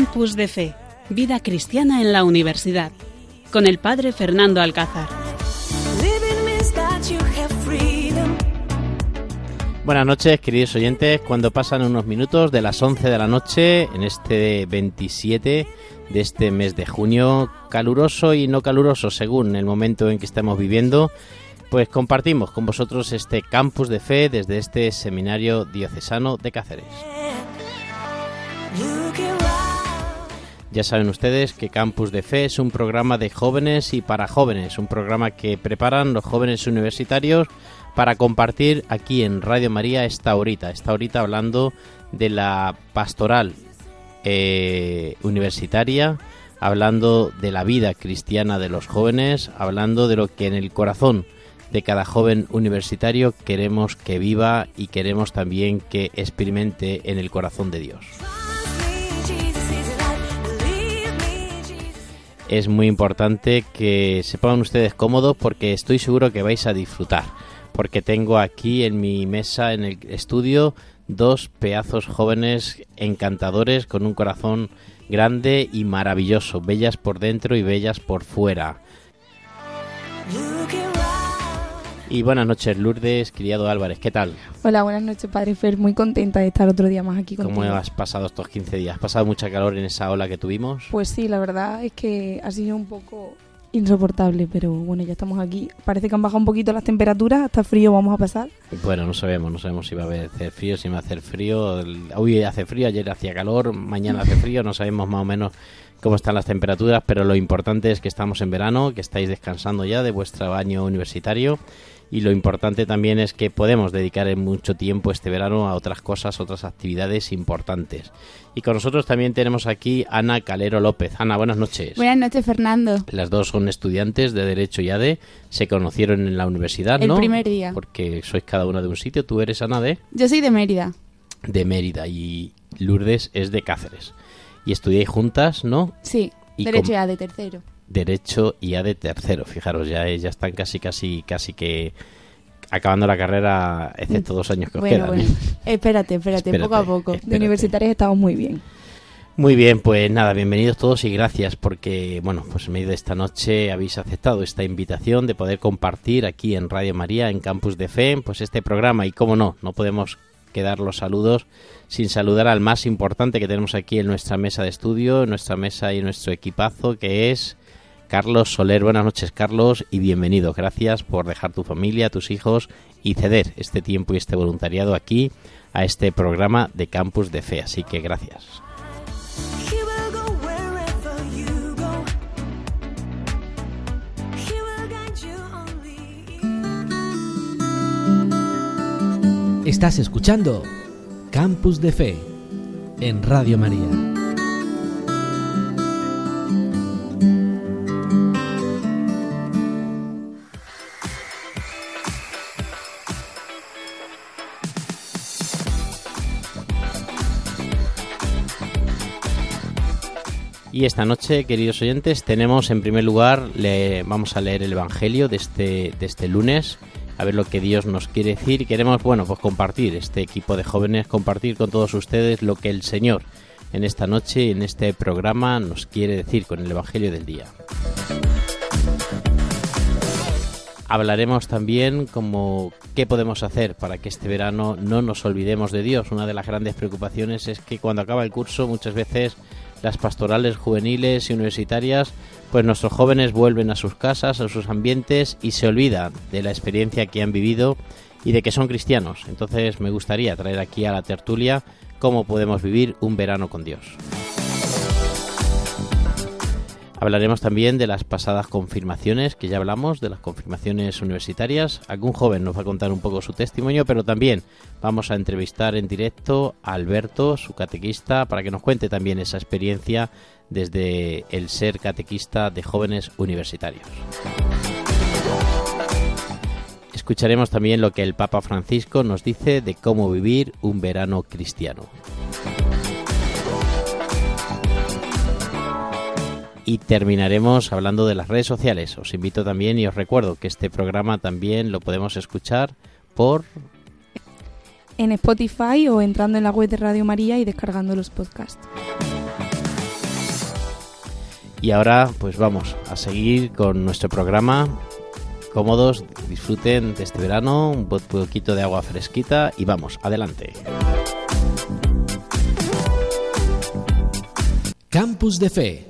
Campus de Fe, Vida Cristiana en la Universidad, con el Padre Fernando Alcázar. Buenas noches, queridos oyentes. Cuando pasan unos minutos de las 11 de la noche, en este 27 de este mes de junio, caluroso y no caluroso según el momento en que estamos viviendo, pues compartimos con vosotros este campus de fe desde este seminario diocesano de Cáceres. Ya saben ustedes que Campus de Fe es un programa de jóvenes y para jóvenes, un programa que preparan los jóvenes universitarios para compartir aquí en Radio María esta horita, esta horita hablando de la pastoral eh, universitaria, hablando de la vida cristiana de los jóvenes, hablando de lo que en el corazón de cada joven universitario queremos que viva y queremos también que experimente en el corazón de Dios. Es muy importante que se pongan ustedes cómodos porque estoy seguro que vais a disfrutar. Porque tengo aquí en mi mesa, en el estudio, dos pedazos jóvenes encantadores con un corazón grande y maravilloso, bellas por dentro y bellas por fuera. Y buenas noches, Lourdes, criado Álvarez, ¿qué tal? Hola, buenas noches, Padre Fer. Muy contenta de estar otro día más aquí contigo. ¿Cómo has pasado estos 15 días? ¿Has pasado mucha calor en esa ola que tuvimos? Pues sí, la verdad es que ha sido un poco insoportable, pero bueno, ya estamos aquí. Parece que han bajado un poquito las temperaturas, hasta frío vamos a pasar. Bueno, no sabemos, no sabemos si va a hacer frío, si va a hacer frío. Hoy hace frío, ayer hacía calor, mañana hace frío, no sabemos más o menos cómo están las temperaturas, pero lo importante es que estamos en verano, que estáis descansando ya de vuestro año universitario y lo importante también es que podemos dedicar mucho tiempo este verano a otras cosas, otras actividades importantes. Y con nosotros también tenemos aquí Ana Calero López. Ana, buenas noches. Buenas noches, Fernando. Las dos son estudiantes de Derecho y ADE. Se conocieron en la universidad, ¿no? El primer día. Porque sois cada una de un sitio. ¿Tú eres Ana de? Yo soy de Mérida. De Mérida y Lourdes es de Cáceres. Y estudiáis juntas, ¿no? Sí, Derecho y ADE tercero. Derecho y A de tercero. Fijaros, ya, ya están casi, casi, casi que acabando la carrera, excepto dos años que os quedan. Bueno. Espérate, espérate, poco a poco. De universitarios estamos muy bien. Muy bien, pues nada, bienvenidos todos y gracias porque, bueno, pues en medio de esta noche habéis aceptado esta invitación de poder compartir aquí en Radio María, en Campus de Fe, pues este programa y cómo no, no podemos quedar los saludos sin saludar al más importante que tenemos aquí en nuestra mesa de estudio, en nuestra mesa y nuestro equipazo, que es Carlos Soler. Buenas noches, Carlos, y bienvenido. Gracias por dejar tu familia, tus hijos y ceder este tiempo y este voluntariado aquí a este programa de Campus de Fe. Así que gracias. Estás escuchando Campus de Fe en Radio María. Y esta noche, queridos oyentes, tenemos en primer lugar, le, vamos a leer el Evangelio de este, de este lunes, a ver lo que Dios nos quiere decir. Y queremos, bueno, pues compartir, este equipo de jóvenes, compartir con todos ustedes lo que el Señor en esta noche, en este programa, nos quiere decir con el Evangelio del día. Hablaremos también como qué podemos hacer para que este verano no nos olvidemos de Dios. Una de las grandes preocupaciones es que cuando acaba el curso muchas veces las pastorales juveniles y universitarias, pues nuestros jóvenes vuelven a sus casas, a sus ambientes y se olvidan de la experiencia que han vivido y de que son cristianos. Entonces me gustaría traer aquí a la tertulia cómo podemos vivir un verano con Dios. Hablaremos también de las pasadas confirmaciones, que ya hablamos, de las confirmaciones universitarias. Algún joven nos va a contar un poco su testimonio, pero también vamos a entrevistar en directo a Alberto, su catequista, para que nos cuente también esa experiencia desde el ser catequista de jóvenes universitarios. Escucharemos también lo que el Papa Francisco nos dice de cómo vivir un verano cristiano. Y terminaremos hablando de las redes sociales. Os invito también y os recuerdo que este programa también lo podemos escuchar por en Spotify o entrando en la web de Radio María y descargando los podcasts. Y ahora pues vamos a seguir con nuestro programa. Cómodos, disfruten de este verano, un poquito de agua fresquita y vamos, adelante. Campus de Fe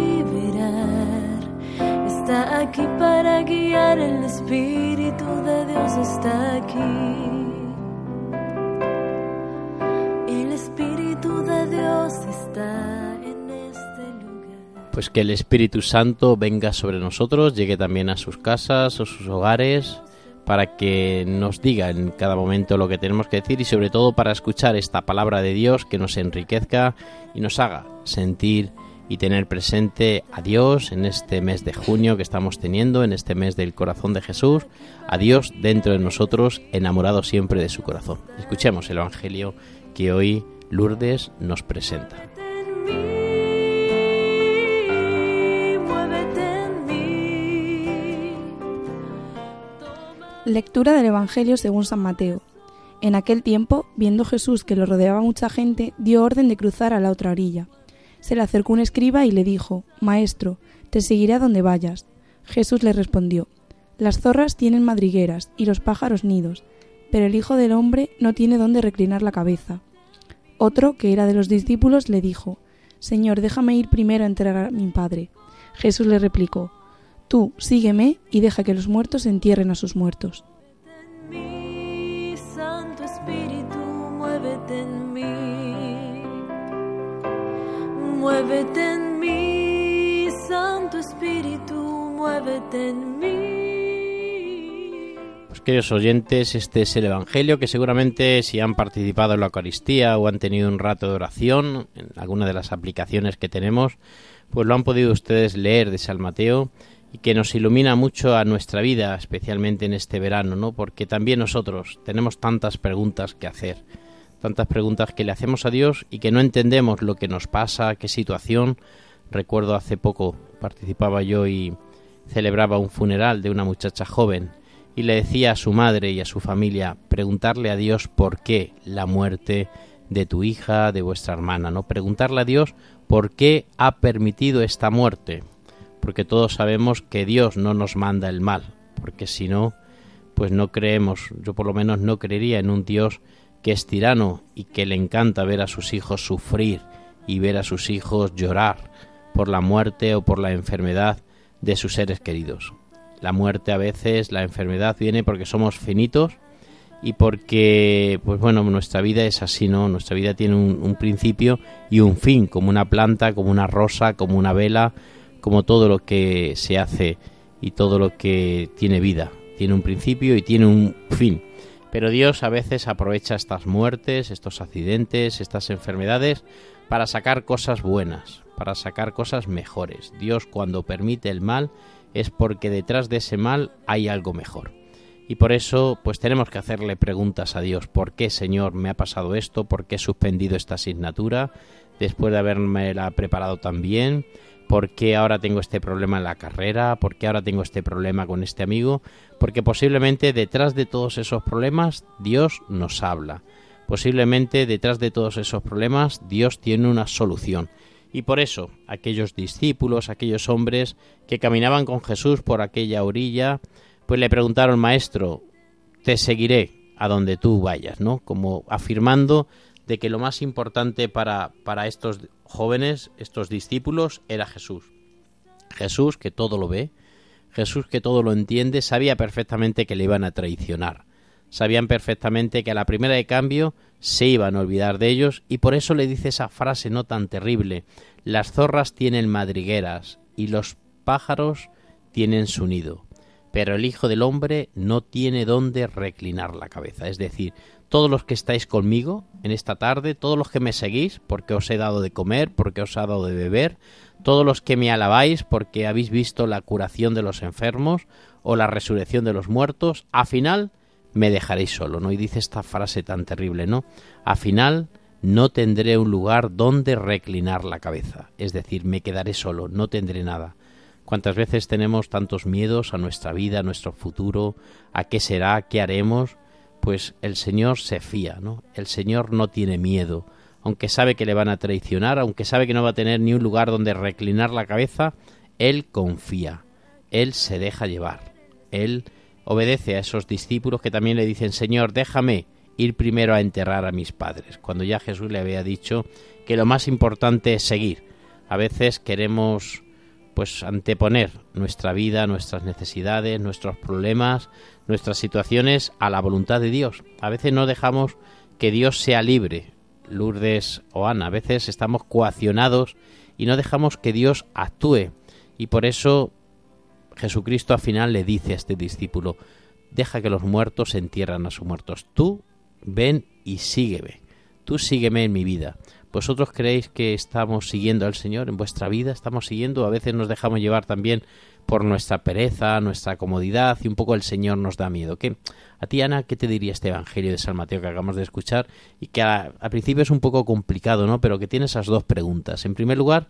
está aquí para guiar. El Espíritu de Dios está aquí. El Espíritu de Dios está en este lugar. Pues que el Espíritu Santo venga sobre nosotros, llegue también a sus casas o sus hogares, para que nos diga en cada momento lo que tenemos que decir y sobre todo para escuchar esta palabra de Dios que nos enriquezca y nos haga sentir y tener presente a Dios en este mes de junio que estamos teniendo, en este mes del corazón de Jesús, a Dios dentro de nosotros, enamorado siempre de su corazón. Escuchemos el Evangelio que hoy Lourdes nos presenta. Lectura del Evangelio según San Mateo. En aquel tiempo, viendo Jesús que lo rodeaba mucha gente, dio orden de cruzar a la otra orilla. Se le acercó un escriba y le dijo, Maestro, te seguiré a donde vayas. Jesús le respondió, Las zorras tienen madrigueras y los pájaros nidos, pero el Hijo del Hombre no tiene dónde reclinar la cabeza. Otro, que era de los discípulos, le dijo, Señor, déjame ir primero a entregar a mi Padre. Jesús le replicó, Tú, sígueme y deja que los muertos entierren a sus muertos. en mí, Santo Espíritu, muévete en Muévete en mí, Santo Espíritu, muévete en mí. Pues queridos oyentes, este es el Evangelio que seguramente si han participado en la Eucaristía o han tenido un rato de oración en alguna de las aplicaciones que tenemos, pues lo han podido ustedes leer de San Mateo y que nos ilumina mucho a nuestra vida, especialmente en este verano, ¿no? Porque también nosotros tenemos tantas preguntas que hacer, tantas preguntas que le hacemos a Dios y que no entendemos lo que nos pasa, qué situación. Recuerdo hace poco participaba yo y celebraba un funeral de una muchacha joven y le decía a su madre y a su familia preguntarle a Dios por qué la muerte de tu hija, de vuestra hermana, ¿no? Preguntarle a Dios por qué ha permitido esta muerte, porque todos sabemos que Dios no nos manda el mal, porque si no, pues no creemos, yo por lo menos no creería en un Dios que es tirano y que le encanta ver a sus hijos sufrir y ver a sus hijos llorar por la muerte o por la enfermedad de sus seres queridos. La muerte a veces, la enfermedad viene porque somos finitos y porque, pues bueno, nuestra vida es así, ¿no? Nuestra vida tiene un, un principio y un fin, como una planta, como una rosa, como una vela, como todo lo que se hace y todo lo que tiene vida. Tiene un principio y tiene un fin. Pero Dios a veces aprovecha estas muertes, estos accidentes, estas enfermedades para sacar cosas buenas, para sacar cosas mejores. Dios cuando permite el mal es porque detrás de ese mal hay algo mejor. Y por eso pues tenemos que hacerle preguntas a Dios. ¿Por qué, Señor, me ha pasado esto? ¿Por qué he suspendido esta asignatura después de haberme la preparado tan bien? ¿Por qué ahora tengo este problema en la carrera? ¿Por qué ahora tengo este problema con este amigo? Porque posiblemente detrás de todos esos problemas Dios nos habla. Posiblemente detrás de todos esos problemas Dios tiene una solución. Y por eso aquellos discípulos, aquellos hombres que caminaban con Jesús por aquella orilla, pues le preguntaron, Maestro, te seguiré a donde tú vayas, ¿no? Como afirmando de que lo más importante para, para estos jóvenes, estos discípulos, era Jesús. Jesús que todo lo ve, Jesús que todo lo entiende, sabía perfectamente que le iban a traicionar. Sabían perfectamente que a la primera de cambio se iban a olvidar de ellos y por eso le dice esa frase no tan terrible. Las zorras tienen madrigueras y los pájaros tienen su nido, pero el Hijo del Hombre no tiene dónde reclinar la cabeza. Es decir, todos los que estáis conmigo en esta tarde, todos los que me seguís porque os he dado de comer, porque os he dado de beber, todos los que me alabáis porque habéis visto la curación de los enfermos o la resurrección de los muertos, a final me dejaréis solo, ¿no? Y dice esta frase tan terrible, ¿no? Al final no tendré un lugar donde reclinar la cabeza, es decir, me quedaré solo, no tendré nada. ¿Cuántas veces tenemos tantos miedos a nuestra vida, a nuestro futuro, a qué será, qué haremos? Pues el Señor se fía, ¿no? El Señor no tiene miedo, aunque sabe que le van a traicionar, aunque sabe que no va a tener ni un lugar donde reclinar la cabeza, Él confía, Él se deja llevar, Él obedece a esos discípulos que también le dicen, Señor, déjame ir primero a enterrar a mis padres, cuando ya Jesús le había dicho que lo más importante es seguir. A veces queremos pues anteponer nuestra vida, nuestras necesidades, nuestros problemas, nuestras situaciones a la voluntad de Dios. A veces no dejamos que Dios sea libre. Lourdes o Ana, a veces estamos coaccionados y no dejamos que Dios actúe. Y por eso Jesucristo al final le dice a este discípulo, deja que los muertos entierran a sus muertos. Tú ven y sígueme. Tú sígueme en mi vida. ¿Vosotros creéis que estamos siguiendo al Señor en vuestra vida? ¿Estamos siguiendo? A veces nos dejamos llevar también por nuestra pereza, nuestra comodidad y un poco el Señor nos da miedo. ¿Qué? A ti, Ana, ¿qué te diría este Evangelio de San Mateo que acabamos de escuchar? Y que al principio es un poco complicado, ¿no? Pero que tiene esas dos preguntas. En primer lugar,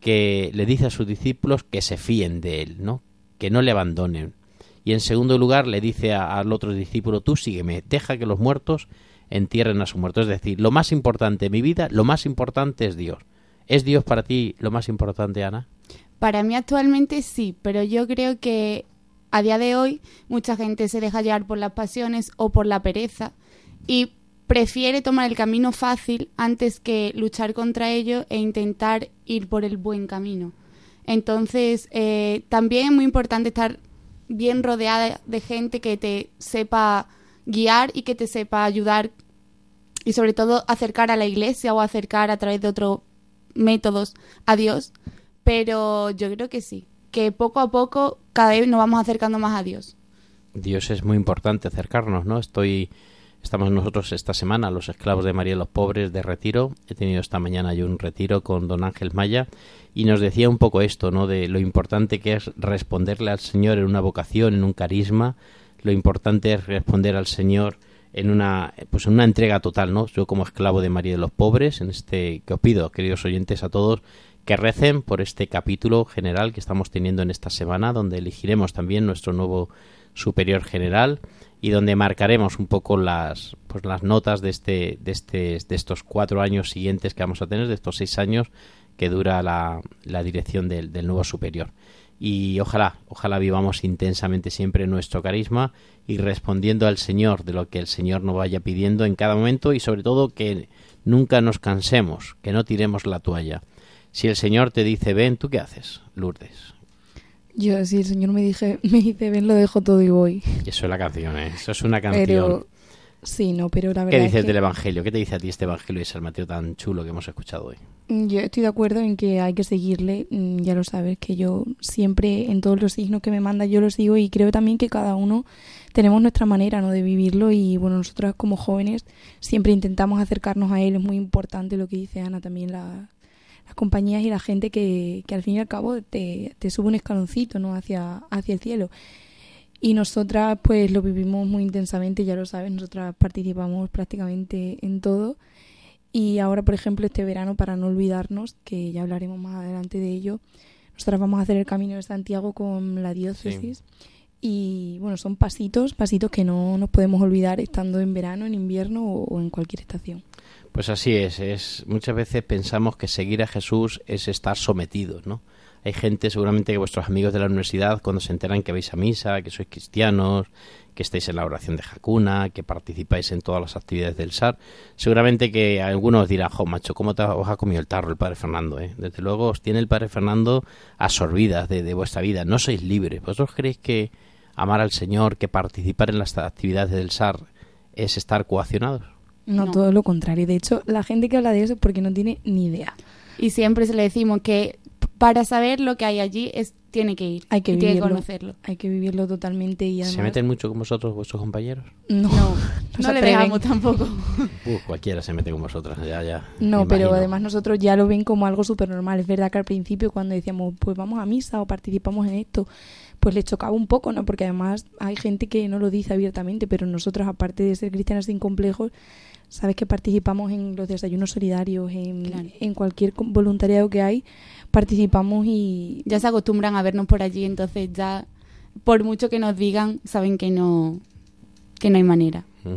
que le dice a sus discípulos que se fíen de él, ¿no? Que no le abandonen. Y en segundo lugar, le dice al otro discípulo, tú sígueme, deja que los muertos entierren a su muerto. Es decir, lo más importante en mi vida, lo más importante es Dios. ¿Es Dios para ti lo más importante, Ana? Para mí actualmente sí, pero yo creo que a día de hoy mucha gente se deja llevar por las pasiones o por la pereza y prefiere tomar el camino fácil antes que luchar contra ello e intentar ir por el buen camino. Entonces, eh, también es muy importante estar bien rodeada de gente que te sepa guiar y que te sepa ayudar y sobre todo acercar a la iglesia o acercar a través de otros métodos a Dios. Pero yo creo que sí, que poco a poco cada vez nos vamos acercando más a Dios. Dios es muy importante acercarnos, ¿no? Estoy estamos nosotros esta semana los esclavos de María los pobres de retiro. He tenido esta mañana yo un retiro con don Ángel Maya y nos decía un poco esto, ¿no? De lo importante que es responderle al Señor en una vocación, en un carisma, lo importante es responder al Señor en una pues en una entrega total, ¿no? Yo como esclavo de María de los pobres, en este que os pido, queridos oyentes a todos, que recen por este capítulo general que estamos teniendo en esta semana, donde elegiremos también nuestro nuevo superior general y donde marcaremos un poco las pues las notas de este de este de estos cuatro años siguientes que vamos a tener, de estos seis años que dura la, la dirección del, del nuevo superior y ojalá, ojalá vivamos intensamente siempre nuestro carisma y respondiendo al Señor de lo que el Señor nos vaya pidiendo en cada momento y sobre todo que nunca nos cansemos, que no tiremos la toalla. Si el Señor te dice ven, ¿tú qué haces, Lourdes? Yo, si el Señor me, dije, me dice ven, lo dejo todo y voy. Y eso es la canción, ¿eh? Eso es una canción. Pero, sí, no, pero la verdad ¿Qué dices es que del Evangelio? ¿Qué te dice a ti este Evangelio de San Mateo tan chulo que hemos escuchado hoy? yo estoy de acuerdo en que hay que seguirle. mm, Ya lo sabes, que yo siempre en todos los signos que me manda yo los sigo y creo también que cada uno tenemos nuestra manera ¿no? de vivirlo y bueno, nosotras como jóvenes siempre intentamos acercarnos a él. Es muy importante lo que dice Ana también, la- las compañías y la gente que, que al fin y al cabo te, te sube un escaloncito ¿no? hacia, hacia el cielo. Y nosotras pues lo vivimos muy intensamente, ya lo sabes, nosotras participamos prácticamente en todo. Y ahora, por ejemplo, este verano, para no olvidarnos, que ya hablaremos más adelante de ello, nosotras vamos a hacer el Camino de Santiago con la diócesis. Y bueno, son pasitos, pasitos que no nos podemos olvidar estando en verano, en invierno o, o en cualquier estación. Pues así es, es muchas veces pensamos que seguir a Jesús es estar sometidos, ¿no? Hay gente, seguramente que vuestros amigos de la universidad, cuando se enteran que vais a misa, que sois cristianos, que estáis en la oración de Jacuna, que participáis en todas las actividades del SAR, seguramente que algunos os dirán, jo, macho, ¿cómo te, os ha comido el tarro el Padre Fernando? Eh? Desde luego os tiene el Padre Fernando absorbidas de, de vuestra vida, no sois libres. ¿Vosotros creéis que amar al Señor, que participar en las actividades del SAR es estar coaccionados? No, No. todo lo contrario. De hecho, la gente que habla de eso es porque no tiene ni idea. Y siempre se le decimos que para saber lo que hay allí es tiene que ir Hay que y tiene que vivirlo. conocerlo. Hay que vivirlo totalmente y además... ¿Se meten mucho con vosotros vuestros compañeros? No, No, no le dejamos tampoco. Uh, cualquiera se mete con vosotras, ya, ya. No, pero además nosotros ya lo ven como algo súper normal. Es verdad que al principio cuando decíamos, pues vamos a misa o participamos en esto, pues les chocaba un poco, ¿no? Porque además hay gente que no lo dice abiertamente, pero nosotros, aparte de ser cristianas sin complejos, sabes que participamos en los desayunos solidarios, en, Claro. en cualquier voluntariado que hay, participamos y... Ya se acostumbran a vernos por allí, entonces ya, por mucho que nos digan, saben que no, que no hay manera. Mm.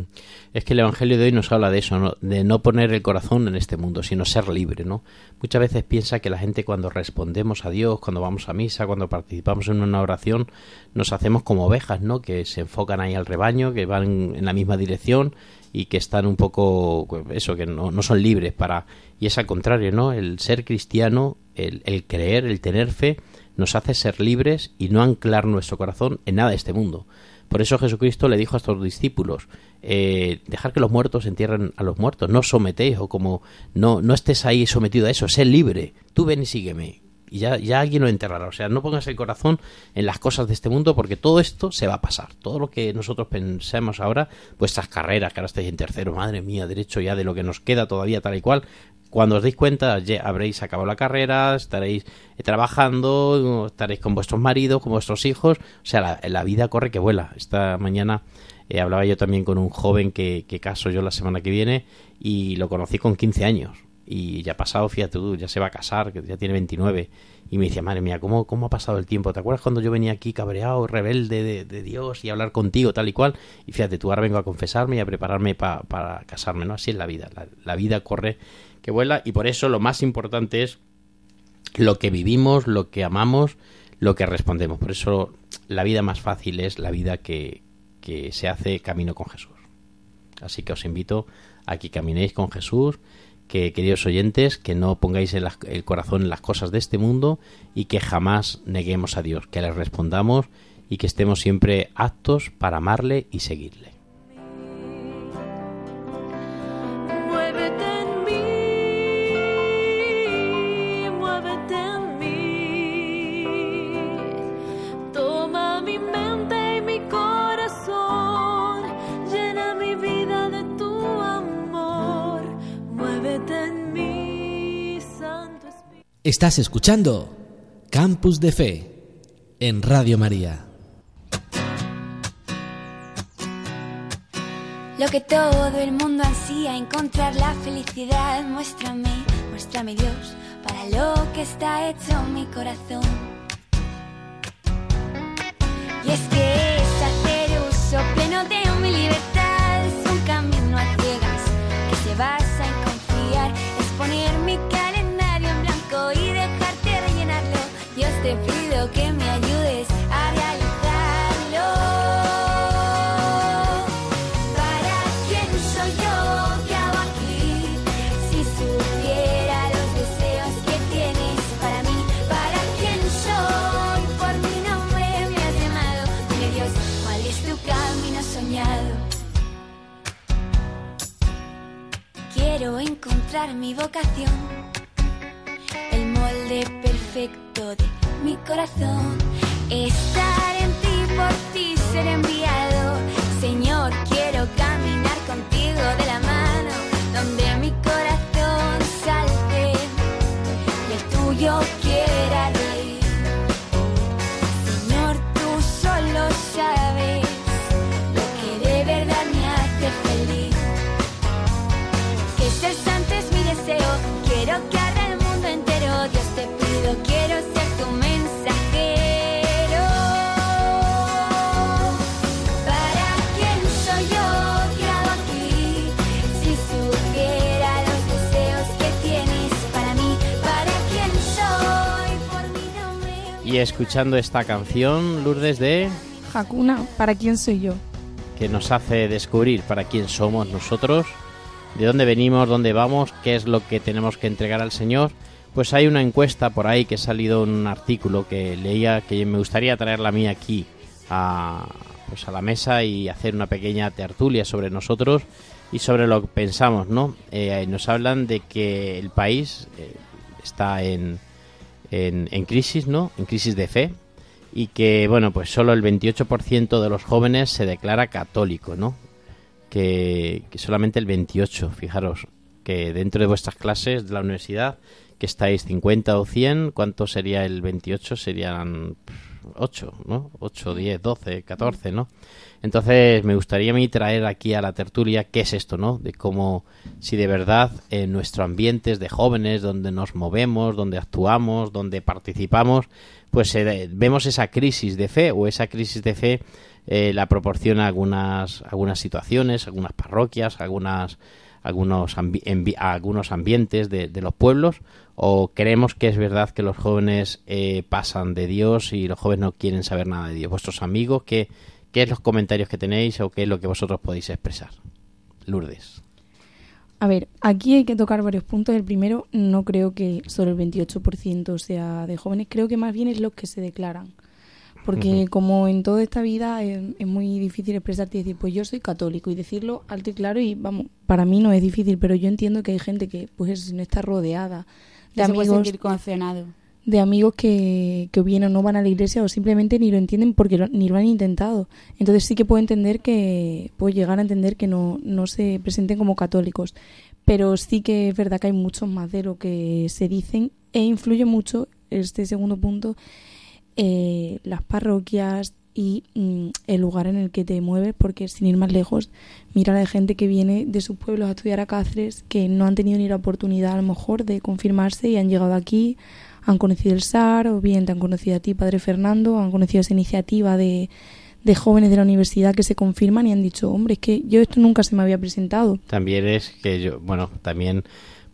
Es que el Evangelio de hoy nos habla de eso, ¿no? de no poner el corazón en este mundo, sino ser libre, ¿no? Muchas veces piensa que la gente cuando respondemos a Dios, cuando vamos a misa, cuando participamos en una oración, nos hacemos como ovejas, ¿no? Que se enfocan ahí al rebaño, que van en la misma dirección y que están un poco, pues, eso, que no, no son libres para... Y es al contrario, ¿no? El ser cristiano, el, creer, el tener fe, nos hace ser libres y no anclar nuestro corazón en nada de este mundo. Por eso Jesucristo le dijo a estos discípulos, eh, dejar que los muertos entierren a los muertos, no sometéis o como no, no estés ahí sometido a eso, sé libre, tú ven y sígueme. Y ya, ya alguien lo enterrará. O sea, no pongas el corazón en las cosas de este mundo porque todo esto se va a pasar. Todo lo que nosotros pensemos ahora, vuestras carreras, que ahora estáis en tercero, madre mía, derecho ya de lo que nos queda todavía tal y cual, cuando os deis cuenta ya habréis acabado la carrera, estaréis eh, trabajando, estaréis con vuestros maridos, con vuestros hijos, o sea, la, vida corre que vuela. Esta mañana eh, hablaba yo también con un joven que, que caso yo la semana que viene y lo conocí con 15 años y ya ha pasado, fíjate tú, ya se va a casar, que ya tiene 29 y me decía, madre mía, ¿cómo, cómo ha pasado el tiempo? ¿Te acuerdas cuando yo venía aquí cabreado, rebelde de, Dios y hablar contigo tal y cual? Y fíjate, tú ahora vengo a confesarme y a prepararme pa- para casarme, ¿no? Así es la vida, la, la vida corre que vuela y por eso lo más importante es lo que vivimos, lo que amamos, lo que respondemos. Por eso la vida más fácil es la vida que, que se hace camino con Jesús. Así que os invito a que caminéis con Jesús, que queridos oyentes, que no pongáis el, corazón en las cosas de este mundo y que jamás neguemos a Dios, que le respondamos y que estemos siempre aptos para amarle y seguirle. Estás escuchando Campus de Fe en Radio María. Lo que todo el mundo ansía, encontrar la felicidad. Muéstrame, muéstrame Dios, para lo que está hecho mi corazón. Y es que es hacer uso pleno de mi libertad. Es un camino a ciegas que se basa en confiar. Es poner encontrar escuchando esta canción, Lourdes de Hakuna, ¿para quién soy yo? que nos hace descubrir para quién somos nosotros, de dónde venimos, dónde vamos, qué es lo que tenemos que entregar al Señor. Pues hay una encuesta por ahí que ha salido en un artículo que leía que me gustaría traerla a mí aquí a, pues a la mesa y hacer una pequeña tertulia sobre nosotros y sobre lo que pensamos, ¿no? Eh, nos hablan de que el país eh, está en en, en crisis, ¿no? En crisis de fe y que, bueno, pues solo el 28% de los jóvenes se declara católico, ¿no? Que, solamente el 28, fijaros, que dentro de vuestras clases de la universidad, que estáis 50 o 100, ¿cuánto sería el 28? Serían 8, ¿no? 8, 10, 12, 14, ¿no? Entonces me gustaría a mí traer aquí a la tertulia qué es esto, ¿no? De cómo si de verdad en nuestro ambiente de jóvenes, donde nos movemos, donde actuamos, donde participamos, pues eh, vemos esa crisis de fe o esa crisis de fe eh, la proporciona algunas algunas situaciones, algunas parroquias, algunas algunos algunos ambientes de, de los pueblos o creemos que es verdad que los jóvenes eh, pasan de Dios y los jóvenes no quieren saber nada de Dios. Vuestros amigos, ¿qué, qué es los comentarios que tenéis o qué es lo que vosotros podéis expresar? Lourdes. A ver, aquí hay que tocar varios puntos. El primero, no creo que solo el 28% sea de jóvenes, creo que más bien es los que se declaran. Porque como en toda esta vida es, es muy difícil expresarte y decir, pues yo soy católico y decirlo alto y claro y vamos, para mí no es difícil, pero yo entiendo que hay gente que pues no está rodeada de De se puede amigos sentir de amigos que, que o bien o no van a la iglesia o simplemente ni lo entienden porque lo- ni lo han intentado. Entonces sí que puedo entender que, puedo llegar a entender que no, no se presenten como católicos. Pero sí que es verdad que hay muchos más de lo que se dicen e influye mucho, este segundo punto, eh, las parroquias y mm, el lugar en el que te mueves, porque sin ir más lejos, mira la gente que viene de sus pueblos a estudiar a Cáceres, que no han tenido ni la oportunidad a lo mejor de confirmarse y han llegado aquí, han conocido el SAR, o bien te han conocido a ti, Padre Fernando, han conocido esa iniciativa de, de jóvenes de la universidad que se confirman y han dicho, hombre, es que yo esto nunca se me había presentado. También es que yo, bueno, también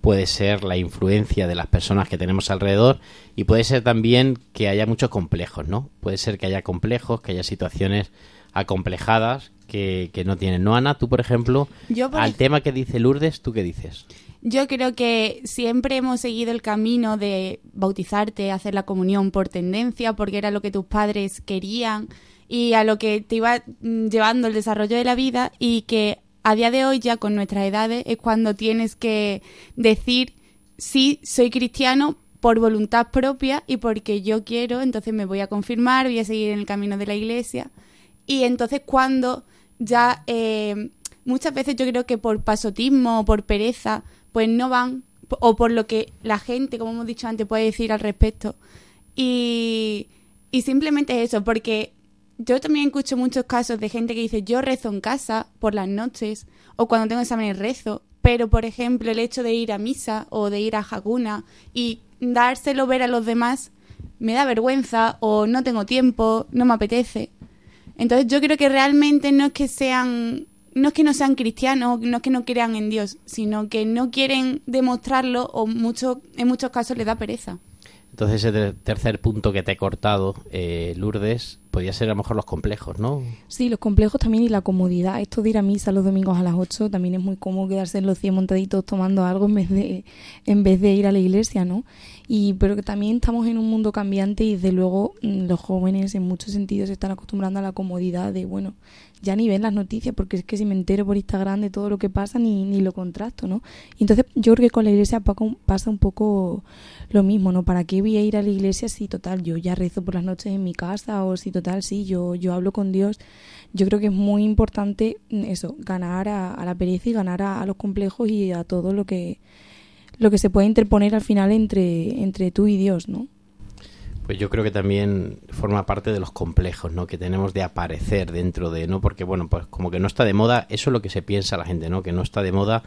puede ser la influencia de las personas que tenemos alrededor y puede ser también que haya muchos complejos, ¿no? Puede ser que haya complejos, que haya situaciones acomplejadas que, que no tienen. ¿No, Ana? Tú, por ejemplo, Yo, por al tema que dice Lourdes, ¿tú qué dices? Yo creo que siempre hemos seguido el camino de bautizarte, hacer la comunión por tendencia, porque era lo que tus padres querían y a lo que te iba mm, llevando el desarrollo de la vida y que a día de hoy ya con nuestras edades es cuando tienes que decir sí, soy cristiano por voluntad propia y porque yo quiero, entonces me voy a confirmar, voy a seguir en el camino de la iglesia. Y entonces cuando ya eh, muchas veces yo creo que por pasotismo o por pereza, pues no van, o por lo que la gente, como hemos dicho antes, puede decir al respecto. Y, y simplemente eso, porque yo también escucho muchos casos de gente que dice yo rezo en casa por las noches o cuando tengo exámenes rezo, pero por ejemplo el hecho de ir a misa o de ir a jaguna y dárselo ver a los demás me da vergüenza o no tengo tiempo, no me apetece. Entonces yo creo que realmente no es que sean no es que no sean cristianos, no es que no crean en Dios, sino que no quieren demostrarlo o mucho, en muchos casos les da pereza. Entonces, ese tercer punto que te he cortado, eh, Lourdes, podría ser a lo mejor los complejos, ¿no? Sí, los complejos también y la comodidad. Esto de ir a misa los domingos a las 8 también es muy cómodo quedarse en los 100 montaditos tomando algo en vez de, en vez de ir a la iglesia, ¿no? Y, pero que también estamos en un mundo cambiante y desde luego mm, los jóvenes en muchos sentidos se están acostumbrando a la comodidad de, bueno, ya ni ven las noticias porque es que si me entero por Instagram de todo lo que pasa ni, ni lo contrasto, ¿no? Y entonces yo creo que con la iglesia pasa un poco lo mismo, ¿no? ¿Para qué voy a ir a la iglesia si total yo ya rezo por las noches en mi casa o si total sí, yo, yo hablo con Dios? Yo creo que es muy importante mm, eso, ganar a, a la pereza y ganar a los complejos y a todo lo que lo que se puede interponer al final entre, entre tú y Dios, ¿no? Pues yo creo que también forma parte de los complejos, ¿no? Que tenemos de aparecer dentro de, ¿no? Porque, bueno, pues como que no está de moda, eso es lo que se piensa la gente, ¿no? Que no está de moda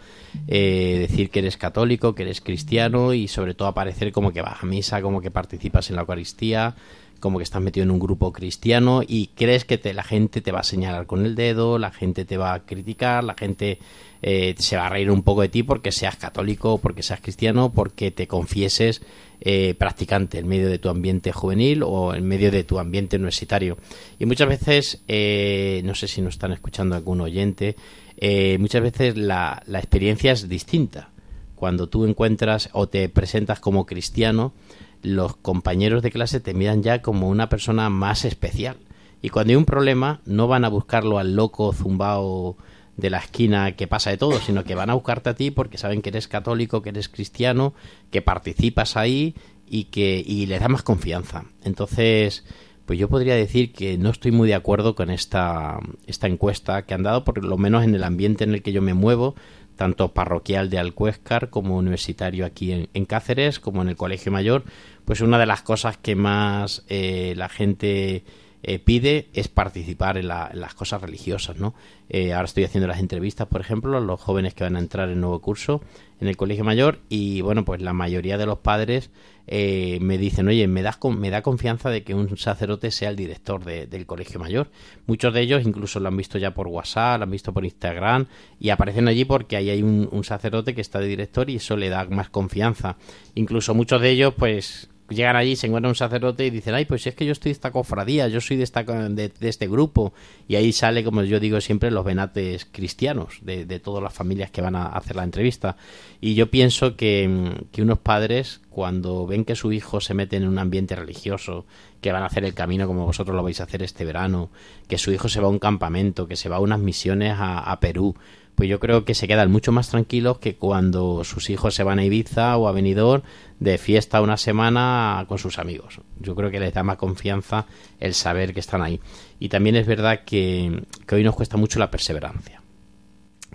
eh, decir que eres católico, que eres cristiano y sobre todo aparecer como que vas a misa, como que participas en la Eucaristía, como que estás metido en un grupo cristiano y crees que te, la gente te va a señalar con el dedo, la gente te va a criticar, la gente eh, se va a reír un poco de ti porque seas católico, porque seas cristiano, porque te confieses eh, practicante en medio de tu ambiente juvenil o en medio de tu ambiente universitario. Y muchas veces, eh, no sé si nos están escuchando algún oyente, eh, muchas veces la, la experiencia es distinta. Cuando tú encuentras o te presentas como cristiano, los compañeros de clase te miran ya como una persona más especial. Y cuando hay un problema, no van a buscarlo al loco zumbao de la esquina que pasa de todo, sino que van a buscarte a ti porque saben que eres católico, que eres cristiano, que participas ahí y que y les da más confianza. Entonces, pues yo podría decir que no estoy muy de acuerdo con esta, esta encuesta que han dado, por lo menos en el ambiente en el que yo me muevo, tanto parroquial de Alcuéscar como universitario aquí en, en Cáceres, como en el Colegio Mayor, pues una de las cosas que más eh, la gente eh, pide es participar en, la- en las cosas religiosas, ¿no? Eh, ahora estoy haciendo las entrevistas, por ejemplo, a los jóvenes que van a entrar en nuevo curso en el colegio mayor y, bueno, pues la mayoría de los padres eh, me dicen, oye, me, das, con- me da confianza de que un sacerdote sea el director de- del colegio mayor. Muchos de ellos incluso lo han visto ya por WhatsApp, lo han visto por Instagram y aparecen allí porque ahí hay un, un sacerdote que está de director y eso le da más confianza. Incluso muchos de ellos, pues llegan allí, se encuentran un sacerdote y dicen, ay, pues es que yo estoy de esta cofradía, yo soy de, esta, de, de este grupo. Y ahí sale, como yo digo siempre, los venates cristianos de, de todas las familias que van a hacer la entrevista. Y yo pienso que, que unos padres, cuando ven que su hijo se mete en un ambiente religioso, que van a hacer el camino como vosotros lo vais a hacer este verano, que su hijo se va a un campamento, que se va a unas misiones a Perú, pues yo creo que se quedan mucho más tranquilos que cuando sus hijos se van a Ibiza o a Benidorm de fiesta una semana con sus amigos. Yo creo que les da más confianza el saber que están ahí. Y también es verdad que, hoy nos cuesta mucho la perseverancia.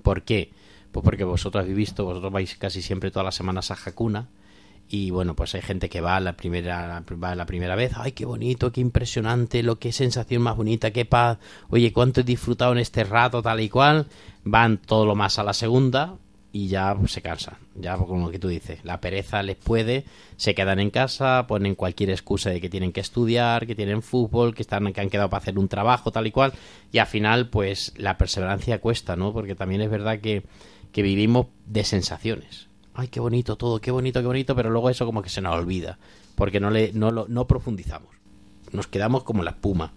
¿Por qué? Pues porque vosotros habéis visto, vosotros vais casi siempre todas las semanas a Hakuna y bueno, pues hay gente que va la primera va la primera vez, ay, qué bonito, qué impresionante, lo qué sensación más bonita, qué paz. Oye, cuánto he disfrutado en este rato tal y cual. Van todo lo más a la segunda y ya se cansan. Ya como lo que tú dices, la pereza les puede, se quedan en casa, ponen cualquier excusa de que tienen que estudiar, que tienen fútbol, que están que han quedado para hacer un trabajo tal y cual y al final pues la perseverancia cuesta, ¿no? Porque también es verdad que que vivimos de sensaciones. Ay, qué bonito todo, qué bonito, qué bonito, pero luego eso como que se nos olvida, porque no le no lo no profundizamos. Nos quedamos como la espuma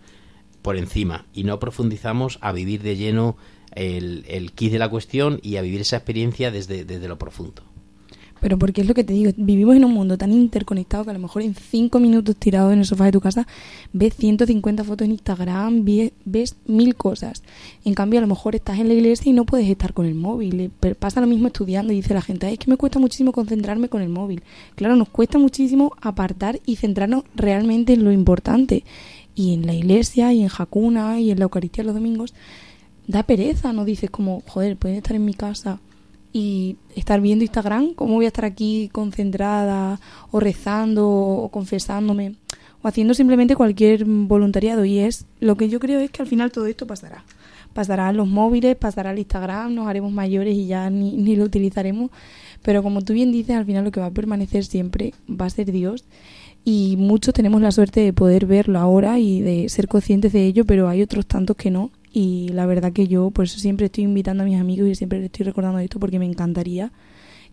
por encima y no profundizamos a vivir de lleno el, el kit de la cuestión y a vivir esa experiencia desde, desde lo profundo. Pero porque es lo que te digo, vivimos en un mundo tan interconectado que a lo mejor en cinco minutos tirado en el sofá de tu casa ves 150 fotos en Instagram, ves mil cosas. En cambio, a lo mejor estás en la iglesia y no puedes estar con el móvil. Pasa lo mismo estudiando y dice la gente, "Ay, es que me cuesta muchísimo concentrarme con el móvil. Claro, nos cuesta muchísimo apartar y centrarnos realmente en lo importante. Y en la iglesia y en Hakuna y en la Eucaristía los domingos da pereza, no dices como, joder, pueden estar en mi casa y estar viendo Instagram, ¿cómo voy a estar aquí concentrada o rezando o confesándome o haciendo simplemente cualquier voluntariado? Y es lo que yo creo es que al final todo esto pasará. Pasarán los móviles, pasará el Instagram, nos haremos mayores y ya ni, ni lo utilizaremos. Pero como tú bien dices, al final lo que va a permanecer siempre va a ser Dios. Y muchos tenemos la suerte de poder verlo ahora y de ser conscientes de ello, pero hay otros tantos que no. Y la verdad que yo por eso siempre estoy invitando a mis amigos y siempre les estoy recordando esto porque me encantaría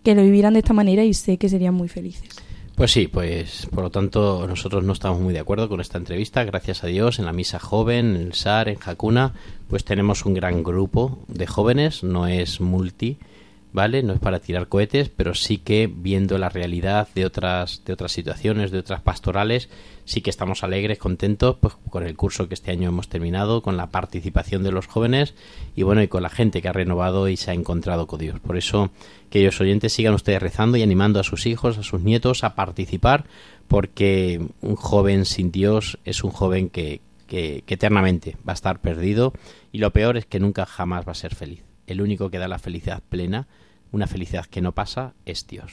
que lo vivieran de esta manera y sé que serían muy felices. Pues sí, pues por lo tanto nosotros no estamos muy de acuerdo con esta entrevista. Gracias a Dios, en la misa joven, en el SAR, en Hakuna, pues tenemos un gran grupo de jóvenes, no es multi, ¿vale? No es para tirar cohetes, pero sí que viendo la realidad de otras, de otras situaciones, de otras pastorales, sí que estamos alegres, contentos, pues con el curso que este año hemos terminado, con la participación de los jóvenes y bueno, y con la gente que ha renovado y se ha encontrado con Dios. Por eso, queridos oyentes, sigan ustedes rezando y animando a sus hijos, a sus nietos a participar, porque un joven sin Dios es un joven que, que, que eternamente va a estar perdido y lo peor es que nunca jamás va a ser feliz. El único que da la felicidad plena, una felicidad que no pasa, es Dios.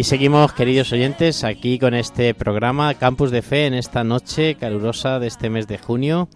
Y seguimos, queridos oyentes, aquí con este programa Campus de Fe en esta noche calurosa de este mes de junio.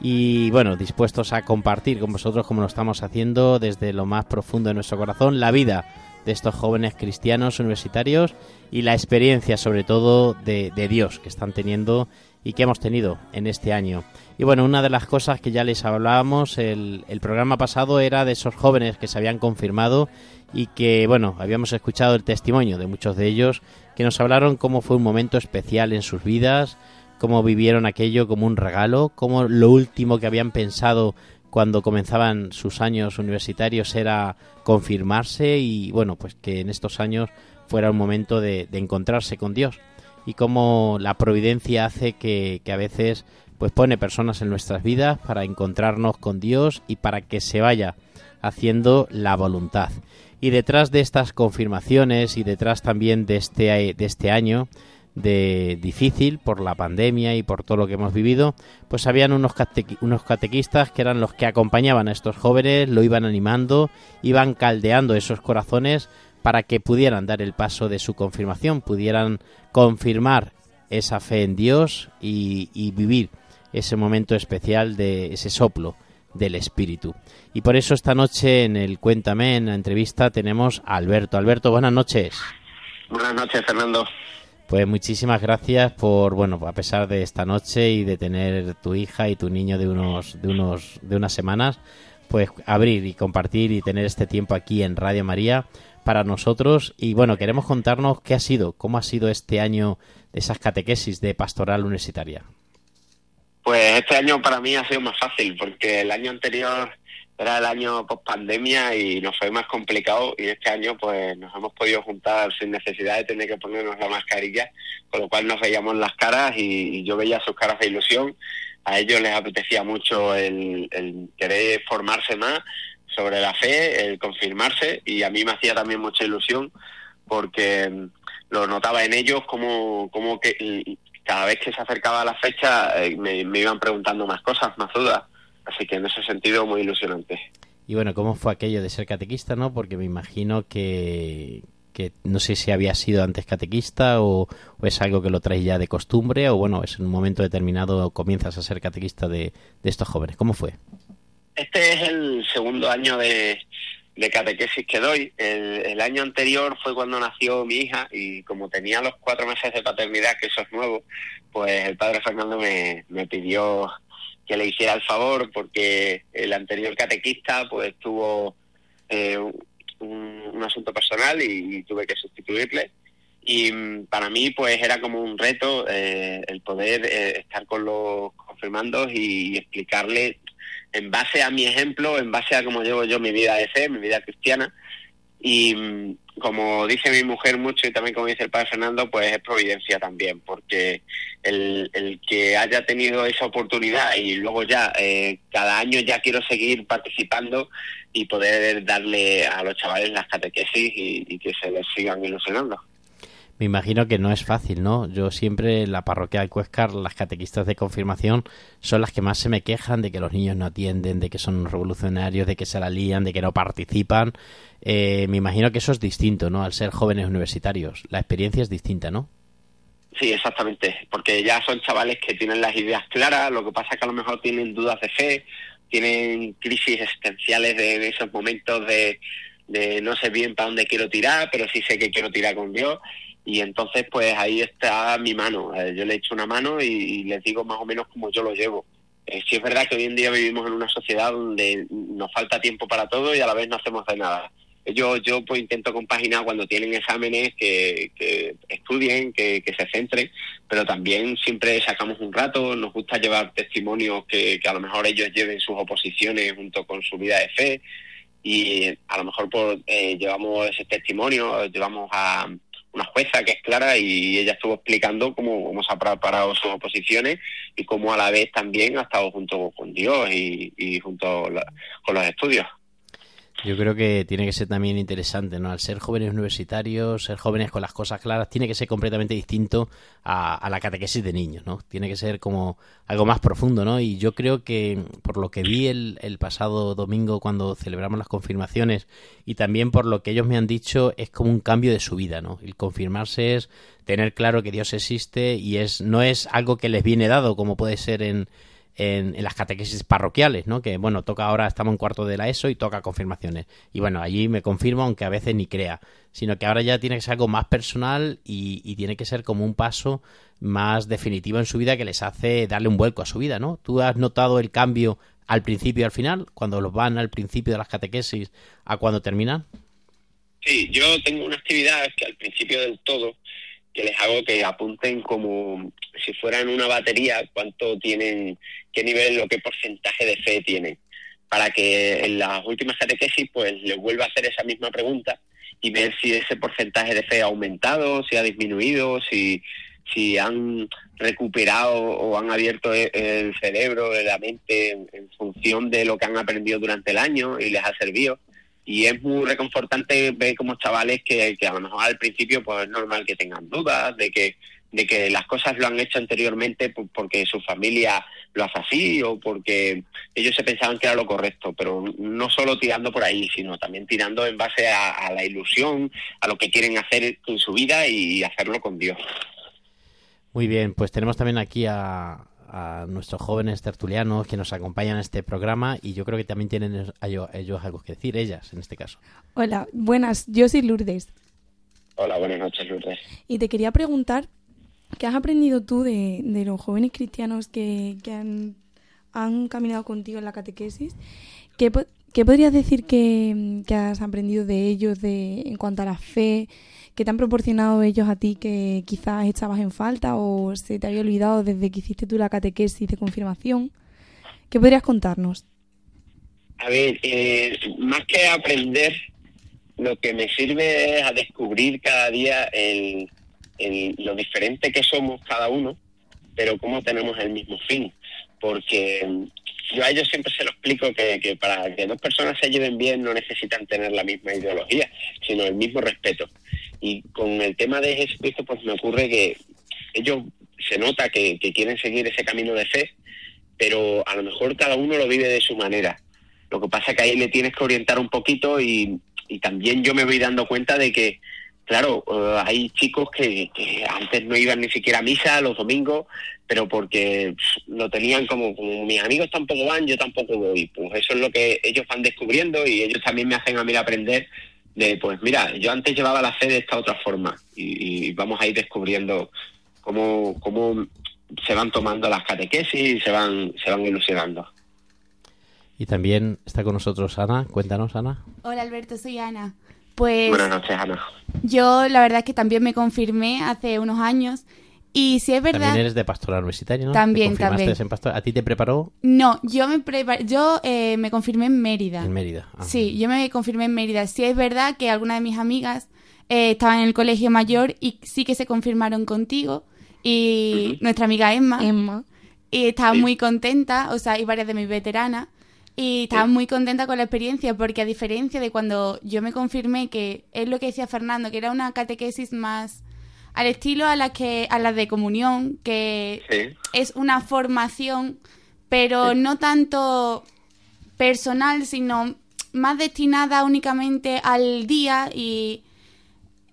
Y bueno, dispuestos a compartir con vosotros, como lo estamos haciendo desde lo más profundo de nuestro corazón, la vida de estos jóvenes cristianos universitarios y la experiencia sobre todo de Dios que están teniendo y que hemos tenido en este año. Y bueno, una de las cosas que ya les hablábamos el, el, programa pasado era de esos jóvenes que se habían confirmado y que, bueno, habíamos escuchado el testimonio de muchos de ellos que nos hablaron cómo fue un momento especial en sus vidas, cómo vivieron aquello como un regalo, cómo lo último que habían pensado cuando comenzaban sus años universitarios era confirmarse y, bueno, pues que en estos años fuera un momento de, de encontrarse con Dios. Y cómo la providencia hace que, que, a veces pues pone personas en nuestras vidas para encontrarnos con Dios y para que se vaya haciendo la voluntad. Y detrás de estas confirmaciones y detrás también de este, de este año de difícil por la pandemia y por todo lo que hemos vivido, pues habían unos, unos catequistas que eran los que acompañaban a estos jóvenes, lo iban animando, iban caldeando esos corazones para que pudieran dar el paso de su confirmación, pudieran confirmar esa fe en Dios y, vivir ese momento especial de ese soplo del Espíritu. Y por eso esta noche en el Cuéntame, en la entrevista, tenemos a Alberto. Alberto, buenas noches. Buenas noches, Fernando. Pues muchísimas gracias por, bueno, a pesar de esta noche y de tener tu hija y tu niño de unos, de unos, de unas semanas, pues abrir y compartir y tener este tiempo aquí en Radio María para nosotros y bueno, queremos contarnos qué ha sido, cómo ha sido este año de esas catequesis de pastoral universitaria. Pues este año para mí ha sido más fácil porque el año anterior era el año post pandemia y nos fue más complicado y este año pues nos hemos podido juntar sin necesidad de tener que ponernos la mascarilla, con lo cual nos veíamos las caras y, yo veía sus caras de ilusión. A ellos les apetecía mucho el, el querer formarse más sobre la fe, el confirmarse y a mí me hacía también mucha ilusión porque lo notaba en ellos como, como que cada vez que se acercaba la fecha eh, me, me, iban preguntando más cosas, más dudas. Así que en ese sentido muy ilusionante. Y bueno, ¿cómo fue aquello de ser catequista, no? Porque me imagino que, que no sé si había sido antes catequista o, o, es algo que lo traes ya de costumbre o bueno, es en un momento determinado comienzas a ser catequista de, de estos jóvenes. ¿Cómo fue? Este es el segundo año de, de catequesis que doy. El, el, año anterior fue cuando nació mi hija y como tenía los cuatro meses de paternidad, que eso es nuevo, pues el padre Fernando me, me pidió que le hiciera el favor porque el anterior catequista pues tuvo eh, un, un, asunto personal y, tuve que sustituirle y para mí pues era como un reto eh, el poder eh, estar con los confirmandos y explicarle en base a mi ejemplo, en base a cómo llevo yo mi vida de fe, mi vida cristiana. Y mm, como dice mi mujer mucho y también como dice el padre Fernando, pues es providencia también, porque el, el que haya tenido esa oportunidad y luego ya eh, cada año ya quiero seguir participando y poder darle a los chavales las catequesis y, y que se les sigan ilusionando. Me imagino que no es fácil, ¿no? Yo siempre en la parroquia de Cuescar, las catequistas de confirmación son las que más se me quejan de que los niños no atienden, de que son revolucionarios, de que se la lían, de que no participan. Eh, me imagino que eso es distinto, ¿no? Al ser jóvenes universitarios. La experiencia es distinta, ¿no? Sí, exactamente, porque ya son chavales que tienen las ideas claras, lo que pasa es que a lo mejor tienen dudas de fe, tienen crisis existenciales de, esos momentos de, de no sé bien para dónde quiero tirar, pero sí sé que quiero tirar con Dios y entonces pues ahí está mi mano. Eh, yo le echo una mano y, les digo más o menos cómo yo lo llevo. Eh, sí es verdad que hoy en día vivimos en una sociedad donde nos falta tiempo para todo y a la vez no hacemos de nada. Yo, yo pues intento compaginar cuando tienen exámenes que, que estudien, que, se centren, pero también siempre sacamos un rato, nos gusta llevar testimonios que, que a lo mejor ellos lleven sus oposiciones junto con su vida de fe y a lo mejor por, eh, llevamos ese testimonio, llevamos a, una jueza que es clara y ella estuvo explicando cómo, cómo se ha preparado sus oposiciones y cómo a la vez también ha estado junto con Dios y, junto con los estudios. Yo creo que tiene que ser también interesante, ¿no? Al ser jóvenes universitarios, ser jóvenes con las cosas claras, tiene que ser completamente distinto a, a, la catequesis de niños, ¿no? Tiene que ser como algo más profundo, ¿no? Y yo creo que por lo que vi el, el pasado domingo cuando celebramos las confirmaciones y también por lo que ellos me han dicho, es como un cambio de su vida, ¿no? El confirmarse es tener claro que Dios existe y es no es algo que les viene dado como puede ser en en, las catequesis parroquiales, ¿no? Que, bueno, toca ahora, estamos en cuarto de la ESO y toca confirmaciones. Y bueno, allí me confirmo, aunque a veces ni crea, sino que ahora ya tiene que ser algo más personal y, y, tiene que ser como un paso más definitivo en su vida que les hace darle un vuelco a su vida, ¿no? ¿Tú has notado el cambio al principio y al final, cuando los van al principio de las catequesis a cuando terminan? Sí, yo tengo una actividad que al principio del todo que les hago que apunten como si fueran una batería cuánto tienen, qué nivel o qué porcentaje de fe tienen, para que en las últimas catequesis pues les vuelva a hacer esa misma pregunta y ver si ese porcentaje de fe ha aumentado, si ha disminuido, si, si han recuperado o han abierto el cerebro, la mente en, en función de lo que han aprendido durante el año y les ha servido y es muy reconfortante ver como chavales que, a lo mejor al principio pues es normal que tengan dudas de que de que las cosas lo han hecho anteriormente porque su familia lo hace así o porque ellos se pensaban que era lo correcto, pero no solo tirando por ahí, sino también tirando en base a, a la ilusión, a lo que quieren hacer en su vida y hacerlo con Dios. Muy bien, pues tenemos también aquí a, a nuestros jóvenes tertulianos que nos acompañan en este programa y yo creo que también tienen ellos, ellos algo que decir, ellas en este caso. Hola, buenas, yo soy Lourdes. Hola, buenas noches Lourdes. Y te quería preguntar, ¿qué has aprendido tú de, de los jóvenes cristianos que, que han, han, caminado contigo en la catequesis? ¿Qué, qué podrías decir que, que, has aprendido de ellos de, en cuanto a la fe? Que te han proporcionado ellos a ti que quizás echabas en falta o se te había olvidado desde que hiciste tú la catequesis de confirmación. ¿Qué podrías contarnos? A ver, eh, más que aprender, lo que me sirve es a descubrir cada día lo diferente que somos cada uno, pero cómo tenemos el mismo fin. Porque yo a ellos siempre se lo explico que, que, para que dos personas se lleven bien no necesitan tener la misma ideología, sino el mismo respeto. Y con el tema de Jesucristo, pues me ocurre que ellos se nota que, que quieren seguir ese camino de fe, pero a lo mejor cada uno lo vive de su manera. Lo que pasa es que ahí le tienes que orientar un poquito y, y también yo me voy dando cuenta de que, claro, uh, hay chicos que, que, antes no iban ni siquiera a misa los domingos, pero porque lo tenían como, como mis amigos tampoco van, yo tampoco voy. Pues eso es lo que ellos van descubriendo y ellos también me hacen a mí aprender de, pues mira, yo antes llevaba la fe de esta otra forma y, y vamos a ir descubriendo cómo, cómo se van tomando las catequesis y se van, se van ilusionando. Y también está con nosotros Ana. Cuéntanos, Ana. Hola, Alberto, soy Ana. Pues Buenas noches, Ana. Yo la verdad es que también me confirmé hace unos años y si es verdad... También eres de pastoral universitaria, ¿no? También, ¿Te también. En pastor... ¿A ti te preparó? No, yo me preparé, yo eh, me confirmé en Mérida. En Mérida. Ajá. Sí, yo me confirmé en Mérida. Sí es verdad que algunas de mis amigas eh, estaban en el colegio mayor y sí que se confirmaron contigo y uh -huh. nuestra amiga Emma. Emma. Y estaba sí. muy contenta, o sea, y varias de mis veteranas. Y estaba sí. muy contenta con la experiencia porque a diferencia de cuando yo me confirmé, que es lo que decía Fernando, que era una catequesis más al estilo a las que a las de comunión, que sí. es una formación, pero no tanto personal, sino más destinada únicamente al día y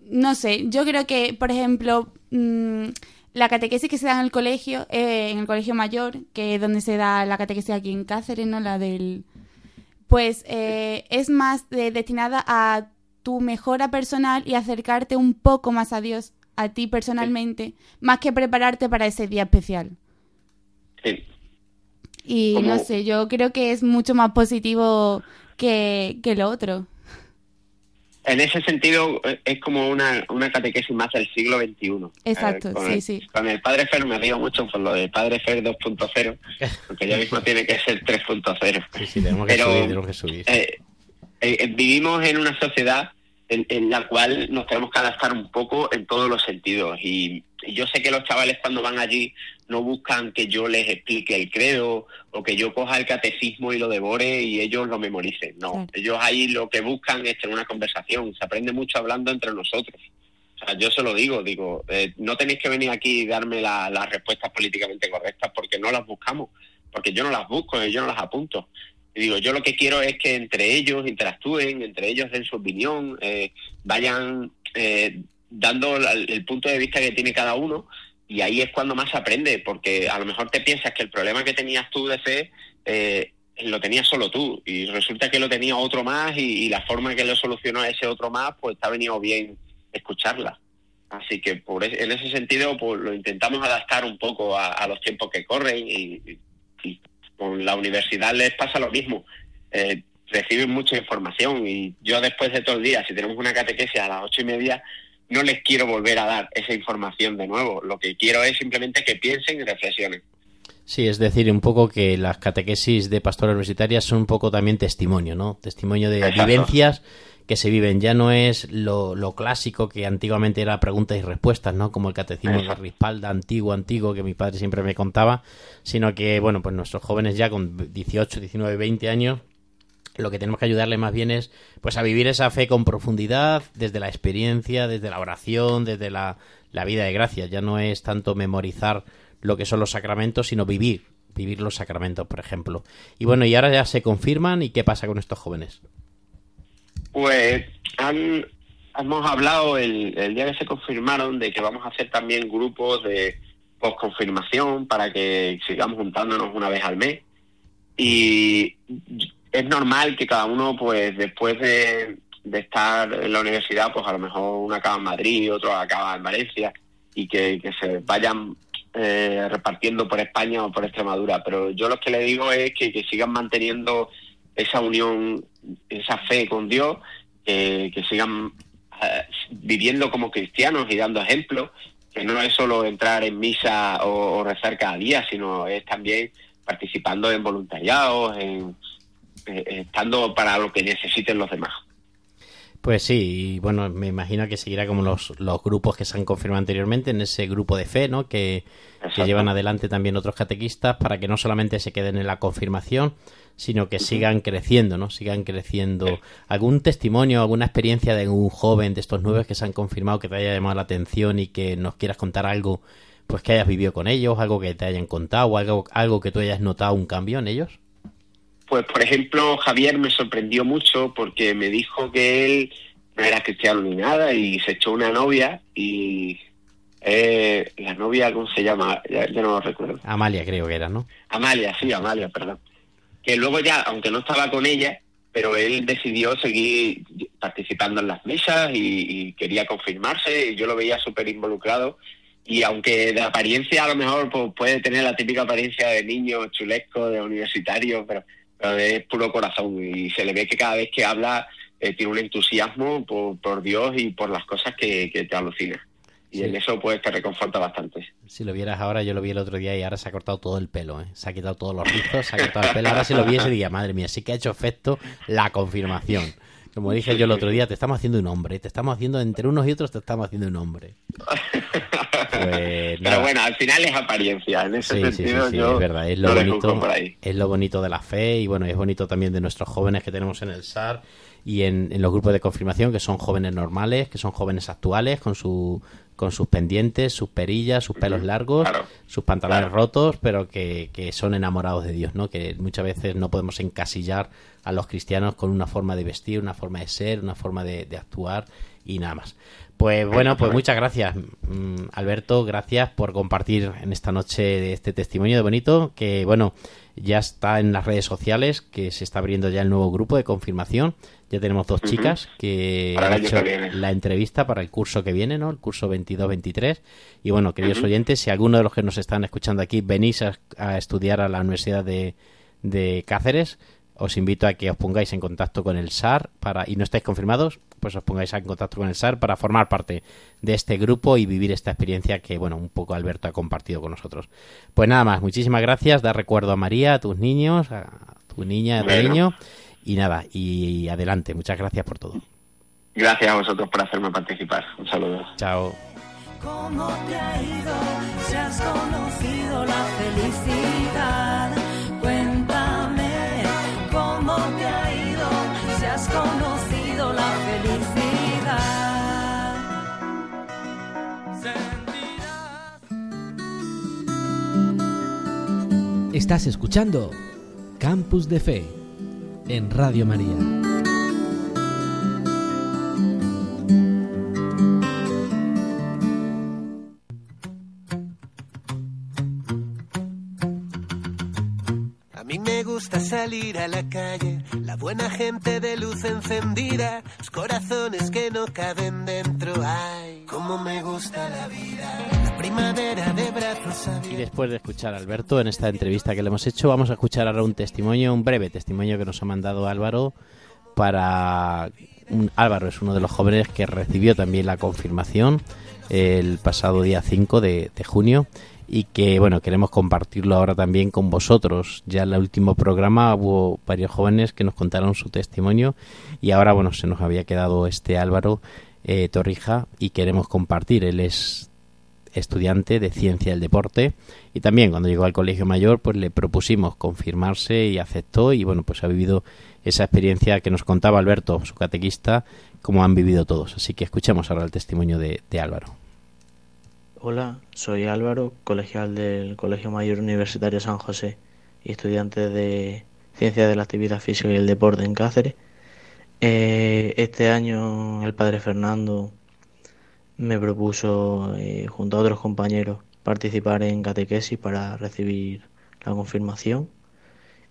no sé, yo creo que, por ejemplo, mmm, la catequesis que se da en el colegio, eh, en el colegio mayor, que es donde se da la catequesis aquí en Cáceres, ¿no? La del... Pues eh, es más de, destinada a tu mejora personal y acercarte un poco más a Dios, a ti personalmente, sí. más que prepararte para ese día especial. Sí. Y ¿Cómo? no sé, yo creo que es mucho más positivo que, que lo otro en ese sentido es como una, una catequesis más del siglo XXI. Exacto, eh, sí, el, sí. Con el Padre Fer me río mucho por lo de Padre Fer 2.0, porque ya mismo tiene que ser 3.0. Sí, sí, tenemos que Pero, subir, tenemos que subir. Eh, eh, vivimos en una sociedad en, en, la cual nos tenemos que adaptar un poco en todos los sentidos y, y yo sé que los chavales cuando van allí no buscan que yo les explique el credo o que yo coja el catecismo y lo devore y ellos lo memoricen. No, ellos ahí lo que buscan es tener una conversación. Se aprende mucho hablando entre nosotros. O sea, yo se lo digo, digo, eh, no tenéis que venir aquí y darme la- las respuestas políticamente correctas porque no las buscamos, porque yo no las busco, yo no las apunto. Digo, yo lo que quiero es que entre ellos interactúen, entre ellos den su opinión, eh, vayan eh, dando la- el punto de vista que tiene cada uno y ahí es cuando más aprende, porque a lo mejor te piensas que el problema que tenías tú de fe eh, lo tenías solo tú y resulta que lo tenía otro más y, la forma que lo solucionó a ese otro más, pues te ha venido bien escucharla. Así que por es- en ese sentido pues lo intentamos adaptar un poco a, los tiempos que corren y con la universidad les pasa lo mismo. Eh, reciben mucha información y yo después de todo el día, si tenemos una catequesis a las ocho y media, no les quiero volver a dar esa información de nuevo. Lo que quiero es simplemente que piensen y reflexionen. Sí, es decir, un poco que las catequesis de pastoral universitarias son un poco también testimonio, ¿no? Testimonio de Exacto. vivencias que se viven. Ya no es lo, lo clásico que antiguamente era preguntas y respuestas, ¿no? Como el catecismo de. Rispalda, antiguo, antiguo, que mi padre siempre me contaba, sino que, bueno, pues nuestros jóvenes ya con 18, 19, 20 años lo que tenemos que ayudarle más bien es pues a vivir esa fe con profundidad desde la experiencia, desde la oración, desde la, la vida de gracia. Ya no es tanto memorizar lo que son los sacramentos, sino vivir, vivir los sacramentos, por ejemplo. Y bueno, y ahora ya se confirman y qué pasa con estos jóvenes. Pues han, hemos hablado el, el día que se confirmaron de que vamos a hacer también grupos de posconfirmación para que sigamos juntándonos una vez al mes. Y es normal que cada uno, pues después de, estar en la universidad, pues a lo mejor uno acaba en Madrid, otro acaba en Valencia, y que, que se vayan eh, repartiendo por España o por Extremadura. Pero yo lo que le digo es que, que sigan manteniendo esa unión, esa fe con Dios, que, sigan eh, viviendo como cristianos y dando ejemplos, que no es solo entrar en misa o, o rezar cada día, sino es también participando en voluntariados, en, eh, estando para lo que necesiten los demás. Pues sí, y bueno, me imagino que seguirá como los, los grupos que se han confirmado anteriormente en ese grupo de fe, ¿no? Que, que llevan adelante también otros catequistas para que no solamente se queden en la confirmación, sino que sigan creciendo, ¿no? Sigan creciendo. ¿Algún testimonio, alguna experiencia de un joven de estos nueve que se han confirmado que te haya llamado la atención y que nos quieras contar algo, pues que hayas vivido con ellos, algo que te hayan contado, o algo, algo que tú hayas notado un cambio en ellos? Pues, por ejemplo, Javier me sorprendió mucho porque me dijo que él no era cristiano ni nada y se echó una novia y eh, la novia, ¿cómo se llama? Ya, ya no lo recuerdo. Amalia creo que era, ¿no? Amalia, sí, Amalia, perdón. Que luego ya, aunque no estaba con ella, pero él decidió seguir participando en las mesas y, y quería confirmarse y yo lo veía súper involucrado y aunque de apariencia a lo mejor pues, puede tener la típica apariencia de niño chulesco, de universitario, pero, pero es puro corazón y se le ve que cada vez que habla eh, tiene un entusiasmo por, por Dios y por las cosas que, que te alucina. Y Sí. en eso pues te reconforta bastante. Si lo vieras ahora, yo lo vi el otro día y ahora se ha cortado todo el pelo, ¿eh? Se ha quitado todos los rizos, se ha cortado el pelo. Ahora si lo viese diría, madre mía, sí que ha hecho efecto la confirmación. Como dije yo el otro día, te estamos haciendo un hombre, te estamos haciendo, entre unos y otros, te estamos haciendo un hombre. Pues. Pero bueno, al final es apariencia. En ese Sí, sí, sí, sentido, sí, yo es verdad, es lo bonito, por ahí. es lo bonito de la fe y bueno, es bonito también de nuestros jóvenes que tenemos en el SAR y en, en los grupos de confirmación que son jóvenes normales, que son jóvenes actuales con su con sus pendientes, sus perillas, sus pelos largos, Claro. sus pantalones Claro. rotos, pero que, que son enamorados de Dios, ¿no? Que muchas veces no podemos encasillar a los cristianos con una forma de vestir, una forma de ser, una forma de, de actuar y nada más. Pues bueno, pues muchas gracias, mm, Alberto, gracias por compartir en esta noche de este testimonio de bonito, que bueno, ya está en las redes sociales, que se está abriendo ya el nuevo grupo de confirmación. Ya tenemos dos chicas que han hecho que la entrevista para el curso que viene, ¿no? El curso 22-23. Y bueno, queridos oyentes, si alguno de los que nos están escuchando aquí venís a, a estudiar a la Universidad de, de Cáceres, os invito a que os pongáis en contacto con el SAR para y no estáis confirmados, pues os pongáis en contacto con el SAR para formar parte de este grupo y vivir esta experiencia que, bueno, un poco Alberto ha compartido con nosotros. Pues nada más, muchísimas gracias, da recuerdo a María, a tus niños, a tu niña, a tu Bueno. niño, y nada, y adelante, muchas gracias por todo. Gracias a vosotros por hacerme participar. Un saludo. Chao. ¿Cómo te ha ido? Si has has conocido la felicidad. Conocido la felicidad. Estás escuchando Campus de Fe en Radio María. Mí me gusta salir a la calle, la buena gente de luz encendida, los corazones que no caben dentro. Ay, cómo me gusta la vida, la primavera de brazos Y abiertos. después de escuchar a Alberto en esta entrevista que le hemos hecho, vamos a escuchar ahora un testimonio, un breve testimonio que nos ha mandado Álvaro para... un- Álvaro es uno de los jóvenes que recibió también la confirmación el pasado día 5 de, de junio y que, bueno, queremos compartirlo ahora también con vosotros. Ya en el último programa hubo varios jóvenes que nos contaron su testimonio y ahora, bueno, se nos había quedado este Álvaro eh, Torrija y queremos compartir. Él es estudiante de ciencia del deporte y también cuando llegó al colegio mayor pues le propusimos confirmarse y aceptó y bueno pues ha vivido esa experiencia que nos contaba Alberto su catequista como han vivido todos así que escuchemos ahora el testimonio de, de Álvaro Hola, soy Álvaro, colegial del Colegio Mayor Universitario San José y estudiante de Ciencias de la Actividad Física y el Deporte en Cáceres. Eh, este año el padre Fernando me propuso, eh, junto a otros compañeros, participar en catequesis para recibir la confirmación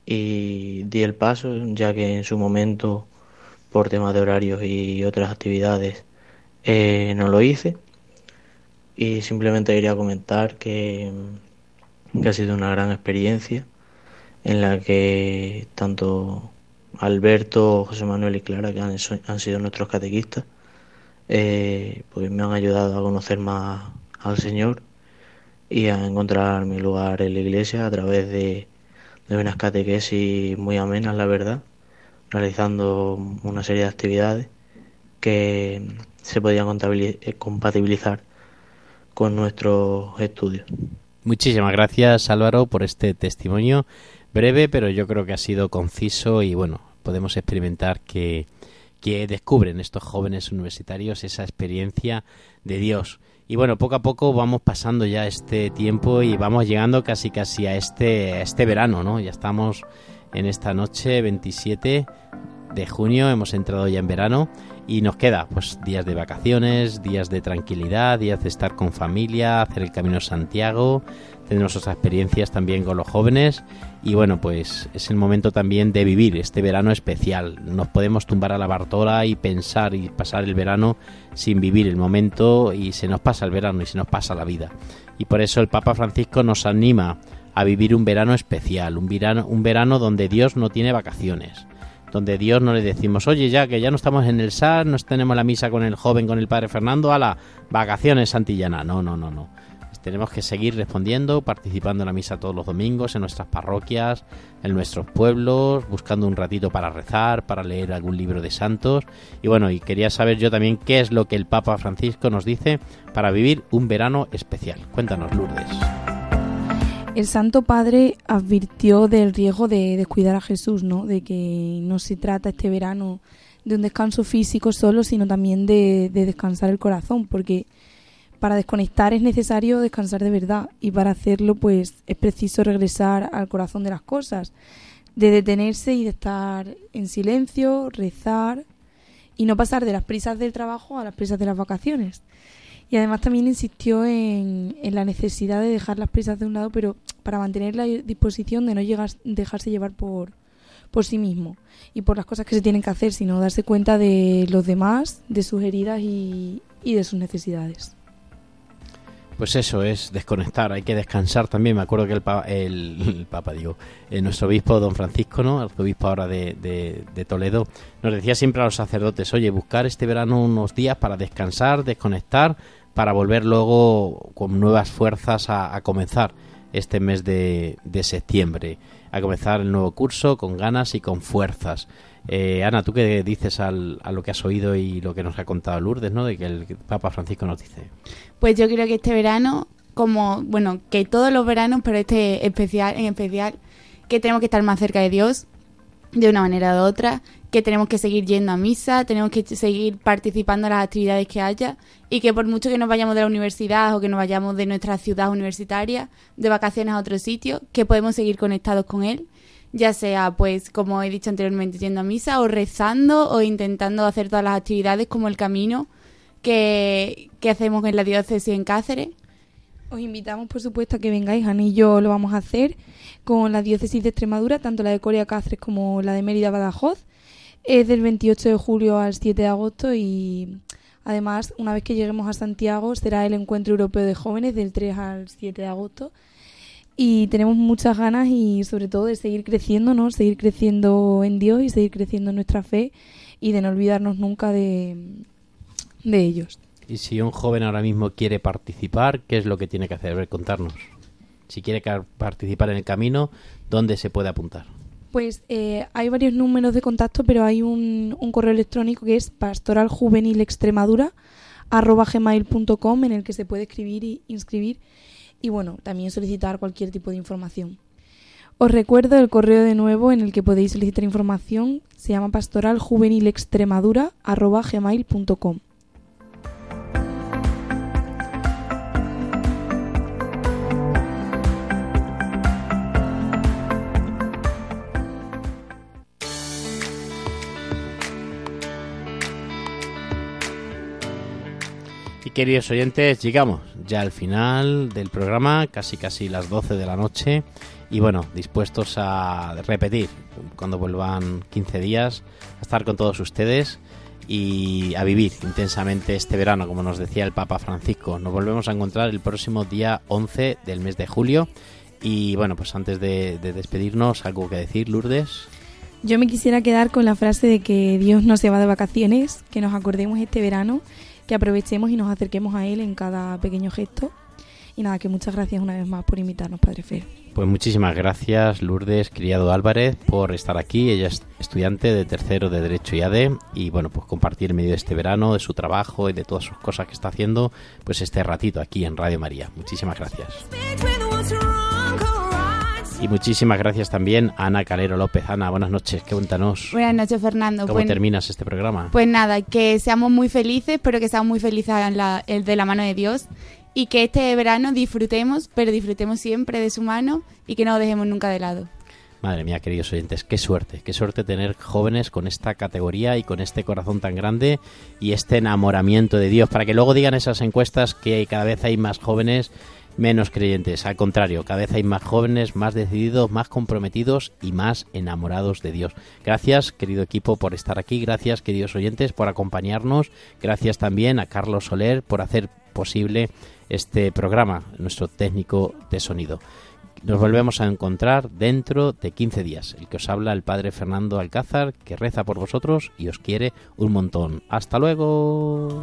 y di el paso, ya que en su momento, por temas de horarios y otras actividades, eh, no lo hice. Y simplemente quería comentar que, que ha sido una gran experiencia en la que tanto Alberto, José Manuel y Clara, que han, han sido nuestros catequistas, eh, pues me han ayudado a conocer más al Señor y a encontrar mi lugar en la iglesia a través de, unas catequesis muy amenas, la verdad, realizando una serie de actividades que se podían eh, compatibilizar con nuestros estudios. muchísimas gracias Álvaro por este testimonio breve pero yo creo que ha sido conciso y bueno podemos experimentar que que descubren estos jóvenes universitarios esa experiencia de Dios. Y bueno, poco a poco vamos pasando ya este tiempo y vamos llegando casi casi a este, a este verano, ¿no? Ya estamos en esta noche 27 de junio, hemos entrado ya en verano y nos queda pues días de vacaciones, días de tranquilidad, días de estar con familia, hacer el Camino Santiago, tener nuestras experiencias también con los jóvenes y bueno, pues es el momento también de vivir este verano especial. Nos podemos tumbar a la Bartola y pensar y pasar el verano sin vivir el momento y se nos pasa el verano y se nos pasa la vida. Y por eso el Papa Francisco nos anima a vivir un verano especial, un verano, un verano donde Dios no tiene vacaciones, donde Dios no le decimos, oye, ya que ya no estamos en el SAR, no tenemos la misa con el joven, con el padre Fernando, a la vacaciones Santillana. No, no, no, no. Tenemos que seguir respondiendo, participando en la misa todos los domingos, en nuestras parroquias, en nuestros pueblos, buscando un ratito para rezar, para leer algún libro de santos. Y bueno, y quería saber yo también qué es lo que el Papa Francisco nos dice para vivir un verano especial. Cuéntanos, Lourdes. El Santo Padre advirtió del riesgo de descuidar a Jesús, ¿no? De que no se trata este verano de un descanso físico solo, sino también de, de descansar el corazón, porque para desconectar es necesario descansar de verdad y para hacerlo pues es preciso regresar al corazón de las cosas, de detenerse y de estar en silencio, rezar y no pasar de las prisas del trabajo a las prisas de las vacaciones. Y además también insistió en, en la necesidad de dejar las prisas de un lado, pero para mantener la disposición de no llegar, dejarse llevar por, por sí mismo y por las cosas que se tienen que hacer, sino darse cuenta de los demás, de sus heridas y, y de sus necesidades. Pues eso es desconectar, hay que descansar también. Me acuerdo que el, pa- el, Papa, digo, eh, nuestro obispo don Francisco, ¿no? arzobispo ahora de- de Toledo, nos decía siempre a los sacerdotes, oye, buscar este verano unos días para descansar, desconectar, para volver luego con nuevas fuerzas a, a comenzar este mes de, de septiembre, a comenzar el nuevo curso con ganas y con fuerzas. Eh, Ana, ¿tú qué dices al, a lo que has oído y lo que nos ha contado Lourdes, ¿no? De que el Papa Francisco nos dice. Pues yo creo que este verano como, bueno, que todos los veranos, pero este especial, en especial, que tenemos que estar más cerca de Dios, de una manera u otra, que tenemos que seguir yendo a misa, tenemos que seguir participando en las actividades que haya y que por mucho que nos vayamos de la universidad o que nos vayamos de nuestra ciudad universitaria, de vacaciones a otro sitio, que podemos seguir conectados con Él, ya sea, pues, como he dicho anteriormente, yendo a misa o rezando o intentando hacer todas las actividades como el camino que, que hacemos en la diócesis en Cáceres. Os invitamos, por supuesto, a que vengáis. Ana y yo lo vamos a hacer con la diócesis de Extremadura, tanto la de Coria Cáceres como la de Mérida Badajoz. Es del 28 de julio al 7 de agosto y además, una vez que lleguemos a Santiago, será el Encuentro Europeo de Jóvenes del 3 al 7 de agosto. Y tenemos muchas ganas y sobre todo de seguir creciendo, ¿no? Seguir creciendo en Dios y seguir creciendo en nuestra fe y de no olvidarnos nunca de, de ellos. Y si un joven ahora mismo quiere participar, ¿qué es lo que tiene que hacer? Contarnos. Si quiere participar en el camino, ¿dónde se puede apuntar? Pues eh, hay varios números de contacto, pero hay un, correo electrónico que es pastoraljuvenilextremadura@gmail.com en el que se puede escribir y inscribir y bueno, también solicitar cualquier tipo de información. Os recuerdo el correo de nuevo en el que podéis solicitar información, se llama pastoraljuvenilextremadura@gmail.com. queridos oyentes, llegamos ya al final del programa, casi casi las 12 de la noche. Y bueno, dispuestos a repetir cuando vuelvan 15 días, a estar con todos ustedes y a vivir intensamente este verano, como nos decía el Papa Francisco. Nos volvemos a encontrar el próximo día 11 del mes de julio. Y bueno, pues antes de, de despedirnos, algo que decir, Lourdes. Yo me quisiera quedar con la frase de que Dios no se va de vacaciones, que nos acordemos este verano, que aprovechemos y nos acerquemos a Él en cada pequeño gesto. Y nada, que muchas gracias una vez más por invitarnos, Padre Fer. Pues muchísimas gracias, Lourdes Criado Álvarez, por estar aquí. Ella es estudiante de tercero de Derecho y ADE y bueno, pues compartir en medio de este verano, de su trabajo y de todas sus cosas que está haciendo, pues este ratito aquí en Radio María. Muchísimas gracias. Y muchísimas gracias también a Ana Calero López. Ana, buenas noches, cuéntanos. Buenas noches, Fernando. ¿Cómo Pues- terminas este programa? Pues nada, que seamos muy felices, pero que seamos muy felices en la- de la mano de Dios y que este verano disfrutemos, pero disfrutemos siempre de su mano y que no lo dejemos nunca de lado. Madre mía, queridos oyentes, qué suerte, qué suerte tener jóvenes con esta categoría y con este corazón tan grande y este enamoramiento de Dios, para que luego digan esas encuestas que cada vez hay más jóvenes menos creyentes. Al contrario, cada vez hay más jóvenes, más decididos, más comprometidos y más enamorados de Dios. Gracias, querido equipo, por estar aquí. Gracias, queridos oyentes, por acompañarnos. Gracias también a Carlos Soler por hacer posible este programa, nuestro técnico de sonido. Nos volvemos a encontrar dentro de 15 días. El que os habla el padre Fernando Alcázar, que reza por vosotros y os quiere un montón. Hasta luego.